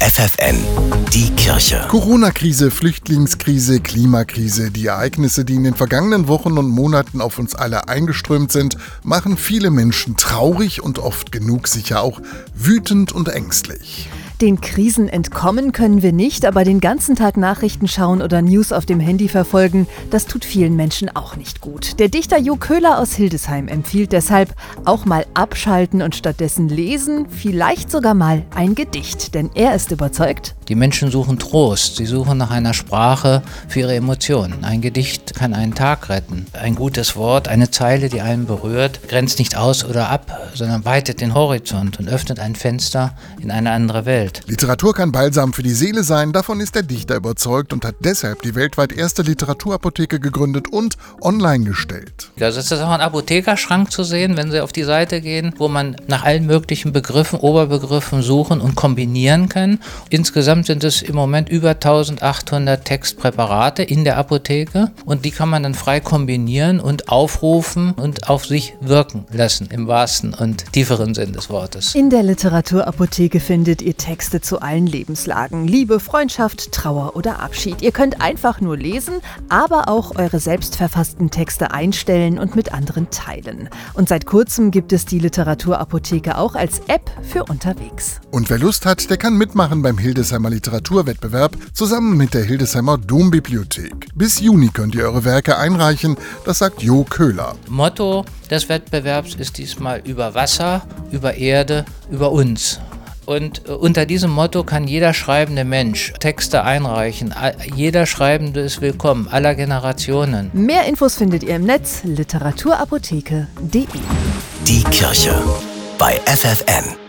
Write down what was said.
FFN, die Kirche. Corona-Krise, Flüchtlingskrise, Klimakrise, die Ereignisse, die in den vergangenen Wochen und Monaten auf uns alle eingeströmt sind, machen viele Menschen traurig und oft genug sicher auch wütend und ängstlich. Den Krisen entkommen können wir nicht, aber den ganzen Tag Nachrichten schauen oder News auf dem Handy verfolgen, das tut vielen Menschen auch nicht gut. Der Dichter Jo Köhler aus Hildesheim empfiehlt deshalb auch mal abschalten und stattdessen lesen, vielleicht sogar mal ein Gedicht, denn er ist überzeugt, die Menschen suchen Trost, sie suchen nach einer Sprache für ihre Emotionen. Ein Gedicht kann einen Tag retten. Ein gutes Wort, eine Zeile, die einen berührt, grenzt nicht aus oder ab, sondern weitet den Horizont und öffnet ein Fenster in eine andere Welt. Literatur kann Balsam für die Seele sein, davon ist der Dichter überzeugt und hat deshalb die weltweit erste Literaturapotheke gegründet und online gestellt. Also ist das auch ein Apothekerschrank zu sehen, wenn Sie auf die Seite gehen, wo man nach allen möglichen Begriffen, Oberbegriffen suchen und kombinieren kann. Insgesamt Insgesamt sind es im Moment über 1800 Textpräparate in der Apotheke und die kann man dann frei kombinieren und aufrufen und auf sich wirken lassen, im wahrsten und tieferen Sinn des Wortes. In der Literaturapotheke findet ihr Texte zu allen Lebenslagen. Liebe, Freundschaft, Trauer oder Abschied. Ihr könnt einfach nur lesen, aber auch eure selbstverfassten Texte einstellen und mit anderen teilen. Und seit kurzem gibt es die Literaturapotheke auch als App für unterwegs. Und wer Lust hat, der kann mitmachen beim Hildesheimer Hildesheimer Literaturwettbewerb zusammen mit der Hildesheimer Dombibliothek. Bis Juni könnt ihr eure Werke einreichen, das sagt Jo Köhler. Motto des Wettbewerbs ist diesmal über Wasser, über Erde, über uns. Und äh, unter diesem Motto kann jeder schreibende Mensch Texte einreichen. Jeder Schreibende ist willkommen, aller Generationen. Mehr Infos findet ihr im Netz literaturapotheke.de. Die Kirche bei FFN.